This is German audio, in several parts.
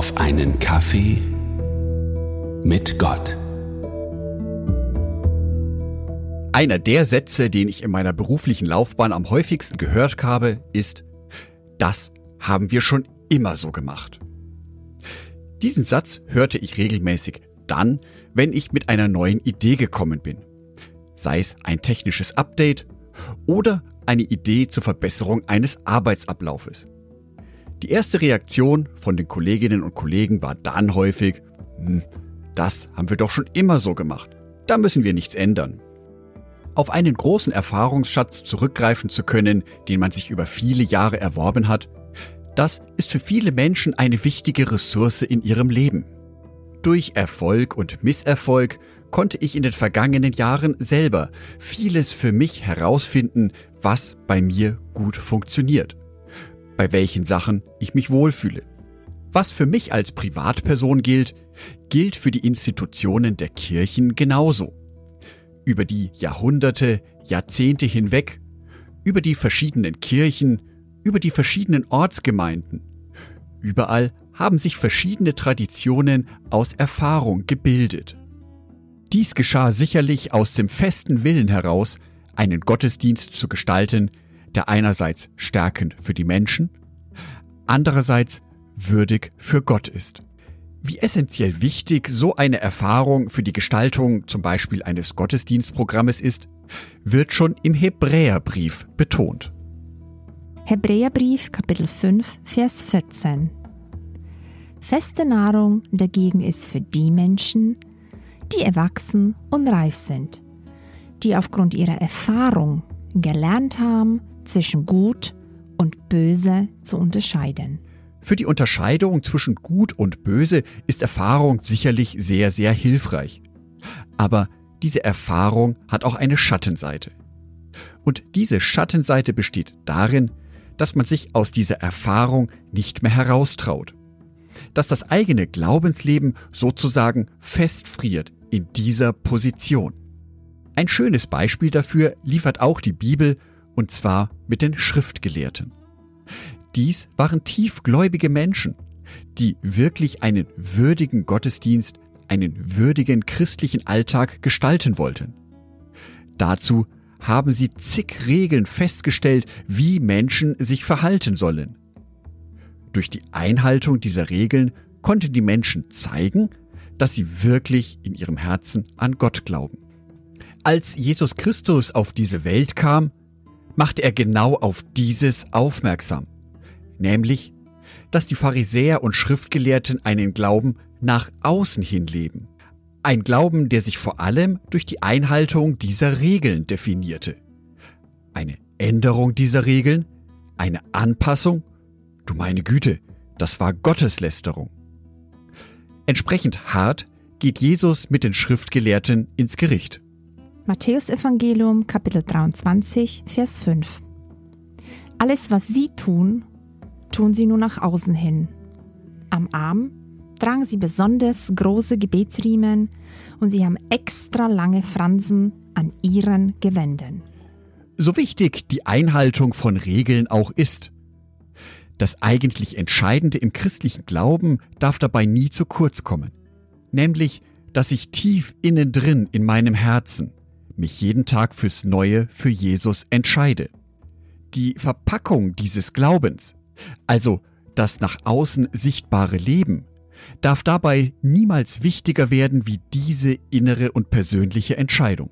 auf einen Kaffee mit Gott. Einer der Sätze, den ich in meiner beruflichen Laufbahn am häufigsten gehört habe, ist, das haben wir schon immer so gemacht. Diesen Satz hörte ich regelmäßig dann, wenn ich mit einer neuen Idee gekommen bin. Sei es ein technisches Update oder eine Idee zur Verbesserung eines Arbeitsablaufes. Die erste Reaktion von den Kolleginnen und Kollegen war dann häufig, hm, das haben wir doch schon immer so gemacht. Da müssen wir nichts ändern. Auf einen großen Erfahrungsschatz zurückgreifen zu können, den man sich über viele Jahre erworben hat, das ist für viele Menschen eine wichtige Ressource in ihrem Leben. Durch Erfolg und Misserfolg konnte ich in den vergangenen Jahren selber vieles für mich herausfinden, was bei mir gut funktioniert, bei welchen Sachen ich mich wohlfühle. Was für mich als Privatperson gilt, gilt für die Institutionen der Kirchen genauso. Über die Jahrhunderte, Jahrzehnte hinweg, über die verschiedenen Kirchen, über die verschiedenen Ortsgemeinden. Überall haben sich verschiedene Traditionen aus Erfahrung gebildet. Dies geschah sicherlich aus dem festen Willen heraus, einen Gottesdienst zu gestalten, der einerseits stärkend für die Menschen, andererseits würdig für Gott ist. Wie essentiell wichtig so eine Erfahrung für die Gestaltung zum Beispiel eines Gottesdienstprogrammes ist, wird schon im Hebräerbrief betont. Hebräerbrief Kapitel 5 Vers 14 Feste Nahrung dagegen ist für die Menschen, die erwachsen und reif sind, die aufgrund ihrer Erfahrung gelernt haben, zwischen gut und böse zu unterscheiden. Für die Unterscheidung zwischen gut und böse ist Erfahrung sicherlich sehr, sehr hilfreich. Aber diese Erfahrung hat auch eine Schattenseite. Und diese Schattenseite besteht darin, dass man sich aus dieser Erfahrung nicht mehr heraustraut. Dass das eigene Glaubensleben sozusagen festfriert in dieser Position. Ein schönes Beispiel dafür liefert auch die Bibel, und zwar mit den Schriftgelehrten. Dies waren tiefgläubige Menschen, die wirklich einen würdigen Gottesdienst, einen würdigen christlichen Alltag gestalten wollten. Dazu haben sie zig Regeln festgestellt, wie Menschen sich verhalten sollen. Durch die Einhaltung dieser Regeln konnten die Menschen zeigen, dass sie wirklich in ihrem Herzen an Gott glauben. Als Jesus Christus auf diese Welt kam, machte er genau auf dieses aufmerksam, nämlich, dass die Pharisäer und Schriftgelehrten einen Glauben nach außen hin leben. Ein Glauben, der sich vor allem durch die Einhaltung dieser Regeln definierte. Eine Änderung dieser Regeln, eine Anpassung, du meine Güte, das war Gotteslästerung. Entsprechend hart geht Jesus mit den Schriftgelehrten ins Gericht. Matthäus Evangelium Kapitel 23 Vers 5 Alles, was sie tun, tun sie nur nach außen hin. Am Arm tragen sie besonders große Gebetsriemen und sie haben extra lange Fransen an ihren Gewändern. So wichtig die Einhaltung von Regeln auch ist, das eigentlich Entscheidende im christlichen Glauben darf dabei nie zu kurz kommen. Nämlich, dass ich tief innen drin in meinem Herzen mich jeden Tag fürs Neue für Jesus entscheide. Die Verpackung dieses Glaubens, also das nach außen sichtbare Leben, darf dabei niemals wichtiger werden wie diese innere und persönliche Entscheidung.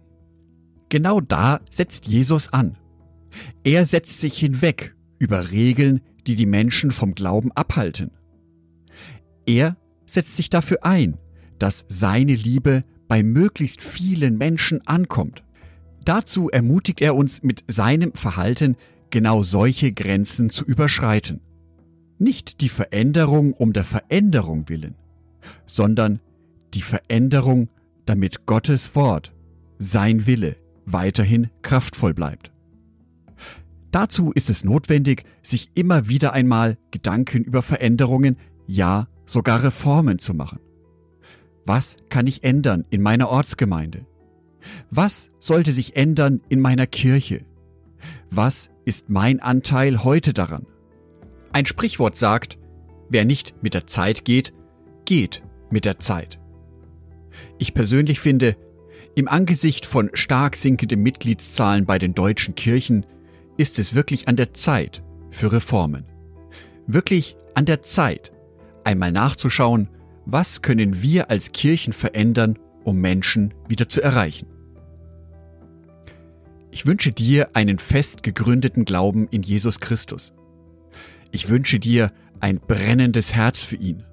Genau da setzt Jesus an. Er setzt sich hinweg über Regeln, die die Menschen vom Glauben abhalten. Er setzt sich dafür ein, dass seine Liebe bei möglichst vielen Menschen ankommt. Dazu ermutigt er uns mit seinem Verhalten, genau solche Grenzen zu überschreiten. Nicht die Veränderung um der Veränderung willen, sondern die Veränderung, damit Gottes Wort, sein Wille, weiterhin kraftvoll bleibt. Dazu ist es notwendig, sich immer wieder einmal Gedanken über Veränderungen, ja sogar Reformen zu machen. Was kann ich ändern in meiner Ortsgemeinde? Was sollte sich ändern in meiner Kirche? Was ist mein Anteil heute daran? Ein Sprichwort sagt, wer nicht mit der Zeit geht, geht mit der Zeit. Ich persönlich finde, im Angesicht von stark sinkenden Mitgliedszahlen bei den deutschen Kirchen ist es wirklich an der Zeit für Reformen. Wirklich an der Zeit, einmal nachzuschauen, was können wir als Kirchen verändern, um Menschen wieder zu erreichen. Ich wünsche dir einen fest gegründeten Glauben in Jesus Christus. Ich wünsche dir ein brennendes Herz für ihn.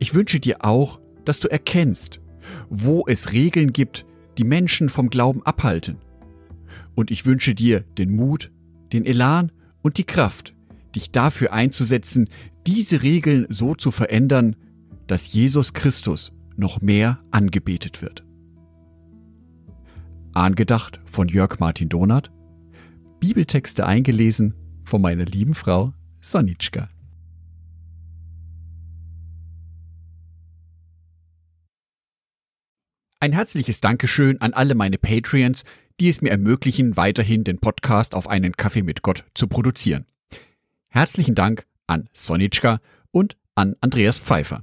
Ich wünsche dir auch, dass du erkennst, wo es Regeln gibt, die Menschen vom Glauben abhalten. Und ich wünsche dir den Mut, den Elan und die Kraft, dich dafür einzusetzen, diese Regeln so zu verändern, dass Jesus Christus noch mehr angebetet wird. Angedacht von Jörg Martin Donath, Bibeltexte eingelesen von meiner lieben Frau Sonitschka. Ein herzliches Dankeschön an alle meine Patreons, die es mir ermöglichen, weiterhin den Podcast auf einen Kaffee mit Gott zu produzieren. Herzlichen Dank an Sonitschka und an Andreas Pfeiffer.